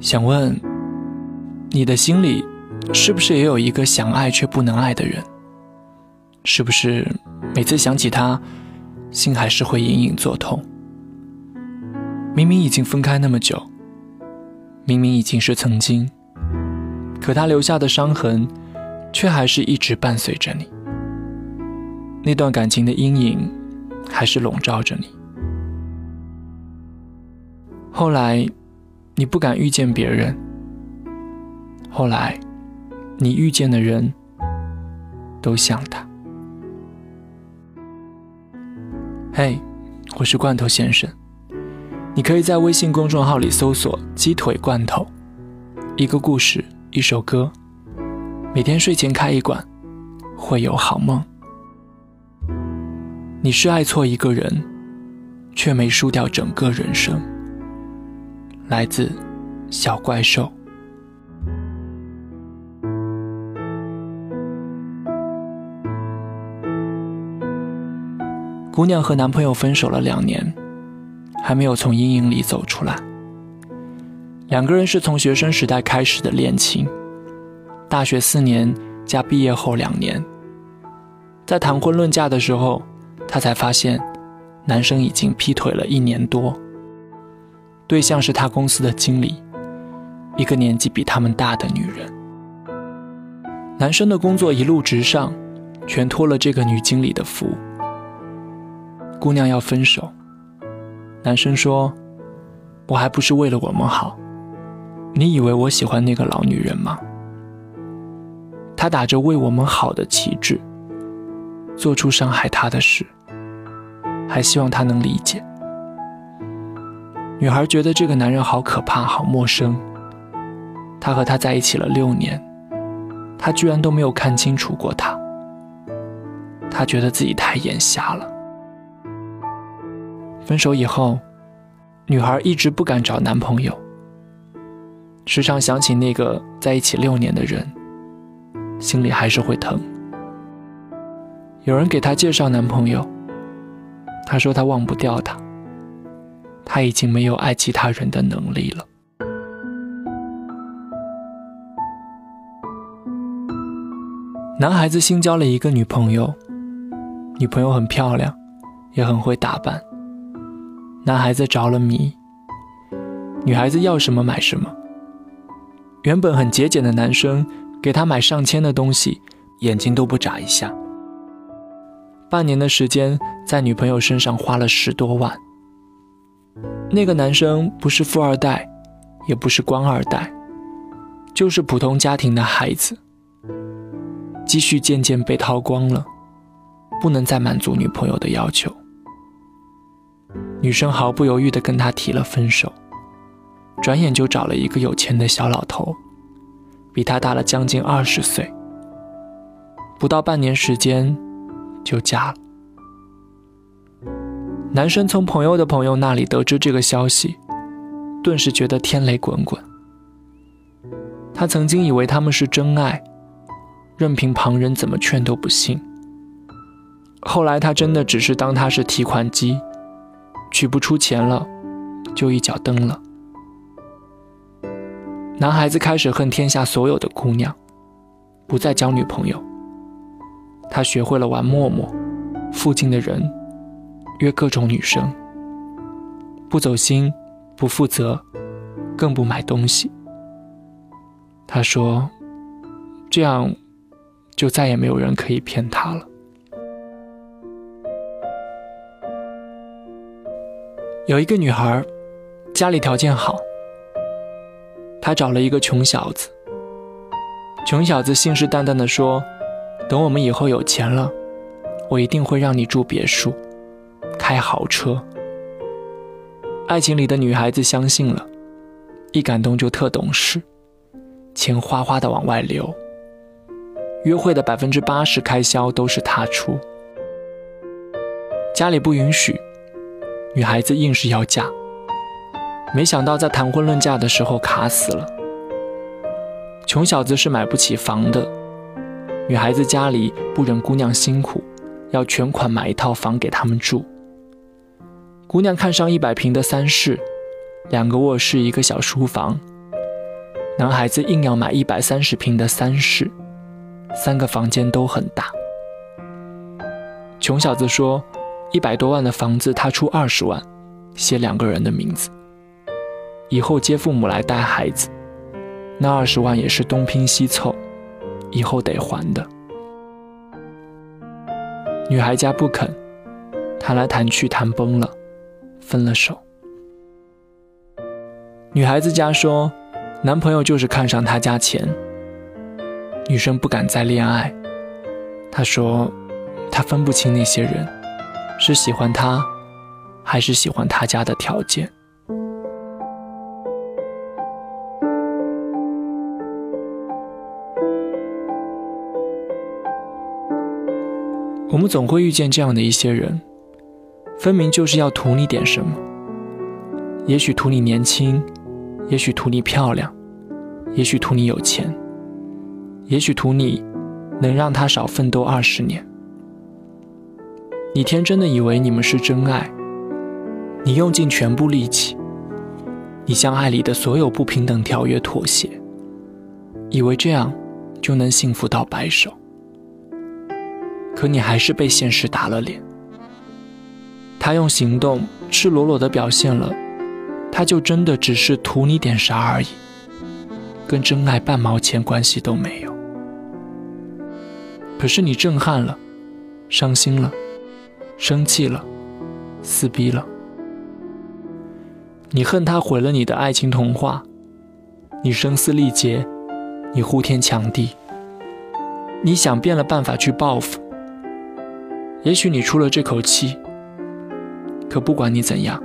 想问，你的心里是不是也有一个想爱却不能爱的人？是不是每次想起他，心还是会隐隐作痛？明明已经分开那么久，明明已经是曾经，可他留下的伤痕，却还是一直伴随着你。那段感情的阴影，还是笼罩着你。后来，你不敢遇见别人。后来，你遇见的人，都像他。嘿，我是罐头先生。你可以在微信公众号里搜索“鸡腿罐头”，一个故事，一首歌，每天睡前开一罐，会有好梦。你是爱错一个人，却没输掉整个人生。来自小怪兽。姑娘和男朋友分手了两年，还没有从阴影里走出来。两个人是从学生时代开始的恋情，大学四年加毕业后两年，在谈婚论嫁的时候，她才发现，男生已经劈腿了一年多。对象是他公司的经理，一个年纪比他们大的女人。男生的工作一路直上，全托了这个女经理的福。姑娘要分手，男生说：“我还不是为了我们好，你以为我喜欢那个老女人吗？”他打着为我们好的旗帜，做出伤害她的事，还希望她能理解。女孩觉得这个男人好可怕，好陌生。他和她在一起了六年，他居然都没有看清楚过她。她觉得自己太眼瞎了。分手以后，女孩一直不敢找男朋友，时常想起那个在一起六年的人，心里还是会疼。有人给她介绍男朋友，她说她忘不掉他。他已经没有爱其他人的能力了。男孩子新交了一个女朋友，女朋友很漂亮，也很会打扮。男孩子着了迷，女孩子要什么买什么。原本很节俭的男生给她买上千的东西，眼睛都不眨一下。半年的时间，在女朋友身上花了十多万。那个男生不是富二代，也不是官二代，就是普通家庭的孩子。积蓄渐渐被掏光了，不能再满足女朋友的要求。女生毫不犹豫地跟他提了分手，转眼就找了一个有钱的小老头，比他大了将近二十岁。不到半年时间，就嫁了。男生从朋友的朋友那里得知这个消息，顿时觉得天雷滚滚。他曾经以为他们是真爱，任凭旁人怎么劝都不信。后来他真的只是当他是提款机，取不出钱了，就一脚蹬了。男孩子开始恨天下所有的姑娘，不再交女朋友。他学会了玩陌陌，附近的人。约各种女生，不走心，不负责，更不买东西。他说：“这样，就再也没有人可以骗他了。”有一个女孩，家里条件好，她找了一个穷小子。穷小子信誓旦旦的说：“等我们以后有钱了，我一定会让你住别墅。”开豪车，爱情里的女孩子相信了，一感动就特懂事，钱哗哗的往外流。约会的百分之八十开销都是他出，家里不允许，女孩子硬是要嫁。没想到在谈婚论嫁的时候卡死了。穷小子是买不起房的，女孩子家里不忍姑娘辛苦，要全款买一套房给他们住。姑娘看上一百平的三室，两个卧室一个小书房，男孩子硬要买一百三十平的三室，三个房间都很大。穷小子说，一百多万的房子他出二十万，写两个人的名字，以后接父母来带孩子，那二十万也是东拼西凑，以后得还的。女孩家不肯，谈来谈去谈崩了，分了手。女孩子家说，男朋友就是看上她家钱。女生不敢再恋爱。她说，她分不清那些人，是喜欢他，还是喜欢他家的条件。我们总会遇见这样的一些人，分明就是要图你点什么。也许图你年轻。也许图你漂亮，也许图你有钱，也许图你能让他少奋斗二十年。你天真的以为你们是真爱，你用尽全部力气，你向爱里的所有不平等条约妥协，以为这样就能幸福到白首。可你还是被现实打了脸。他用行动赤裸裸地表现了。他就真的只是图你点啥而已，跟真爱半毛钱关系都没有。可是你震撼了，伤心了，生气了，撕逼了。你恨他毁了你的爱情童话，你声嘶力竭，你呼天抢地，你想遍了办法去报复。也许你出了这口气，可不管你怎样。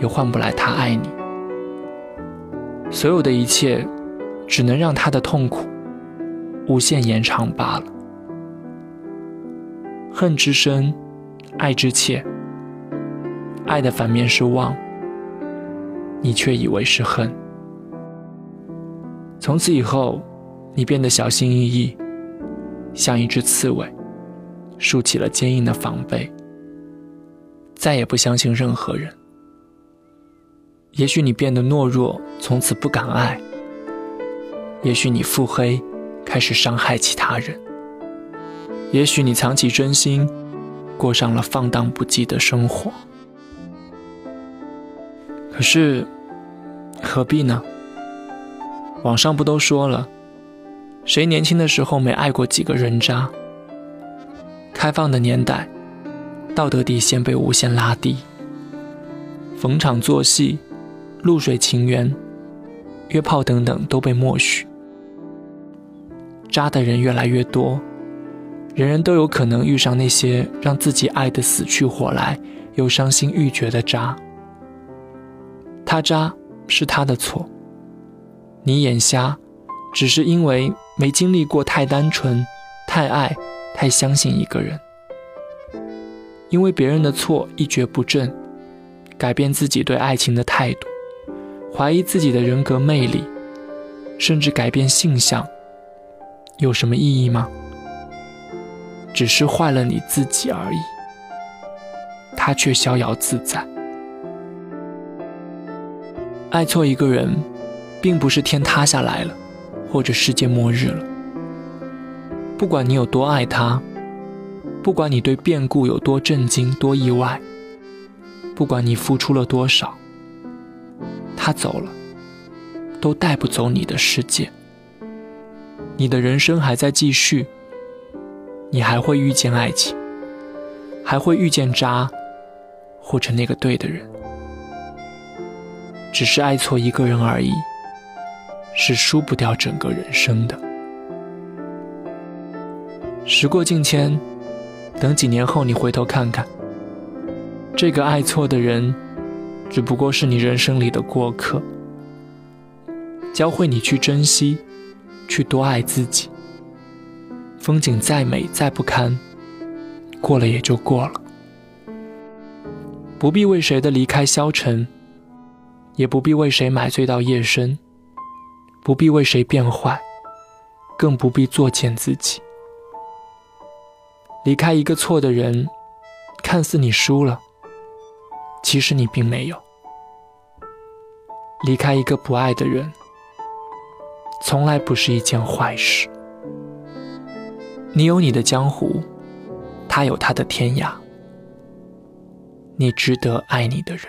也换不来他爱你，所有的一切，只能让他的痛苦无限延长罢了。恨之深，爱之切。爱的反面是忘，你却以为是恨。从此以后，你变得小心翼翼，像一只刺猬，竖起了坚硬的防备，再也不相信任何人。也许你变得懦弱，从此不敢爱；也许你腹黑，开始伤害其他人；也许你藏起真心，过上了放荡不羁的生活。可是，何必呢？网上不都说了，谁年轻的时候没爱过几个人渣？开放的年代，道德底线被无限拉低，逢场作戏。露水情缘、约炮等等都被默许，渣的人越来越多，人人都有可能遇上那些让自己爱得死去活来又伤心欲绝的渣。他渣是他的错，你眼瞎，只是因为没经历过太单纯、太爱、太相信一个人，因为别人的错一蹶不振，改变自己对爱情的态度。怀疑自己的人格魅力，甚至改变性向，有什么意义吗？只是坏了你自己而已。他却逍遥自在。爱错一个人，并不是天塌下来了，或者世界末日了。不管你有多爱他，不管你对变故有多震惊、多意外，不管你付出了多少。他走了，都带不走你的世界。你的人生还在继续，你还会遇见爱情，还会遇见渣，或者那个对的人。只是爱错一个人而已，是输不掉整个人生的。时过境迁，等几年后你回头看看，这个爱错的人。只不过是你人生里的过客，教会你去珍惜，去多爱自己。风景再美再不堪，过了也就过了，不必为谁的离开消沉，也不必为谁买醉到夜深，不必为谁变坏，更不必作践自己。离开一个错的人，看似你输了。其实你并没有离开一个不爱的人，从来不是一件坏事。你有你的江湖，他有他的天涯。你值得爱你的人。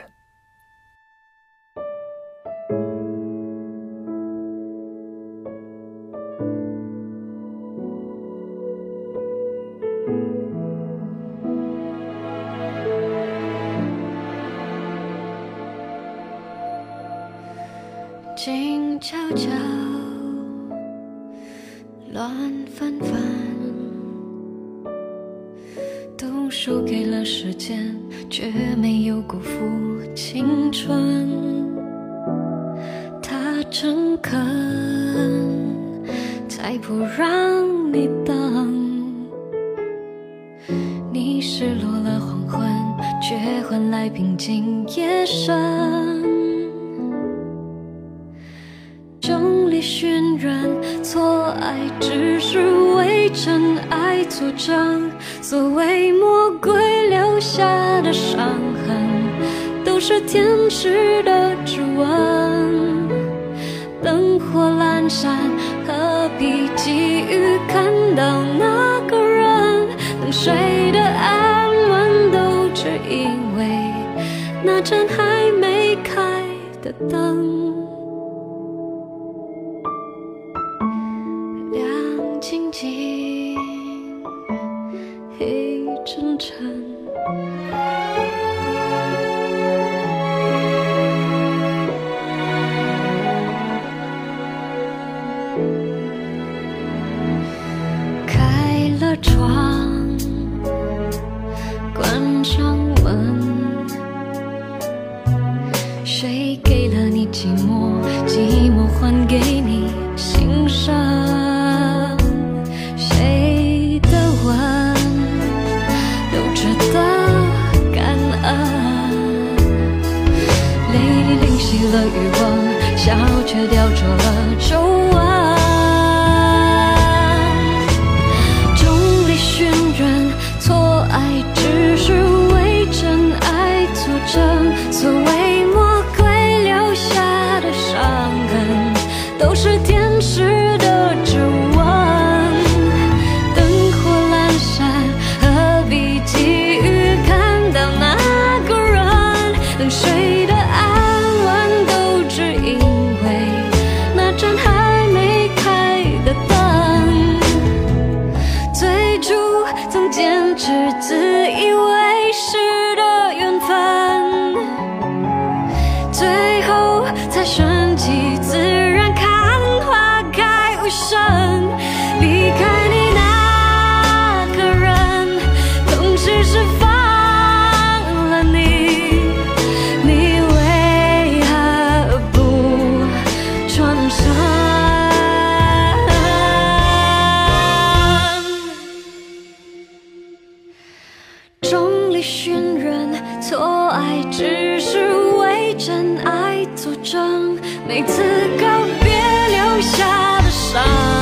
青春。他诚恳，才不让你等。你失落了黄昏，却换来平静夜深。渲染错爱，只是为真爱作证。所谓魔鬼留下的伤痕，是天使的指纹。灯火阑珊，何必急于看到那个人？等睡的安稳，都只因为那盏还没开的灯。亮晶晶，黑沉沉都是天使寻人错爱，只是为真爱作证。每次告别，留下的伤。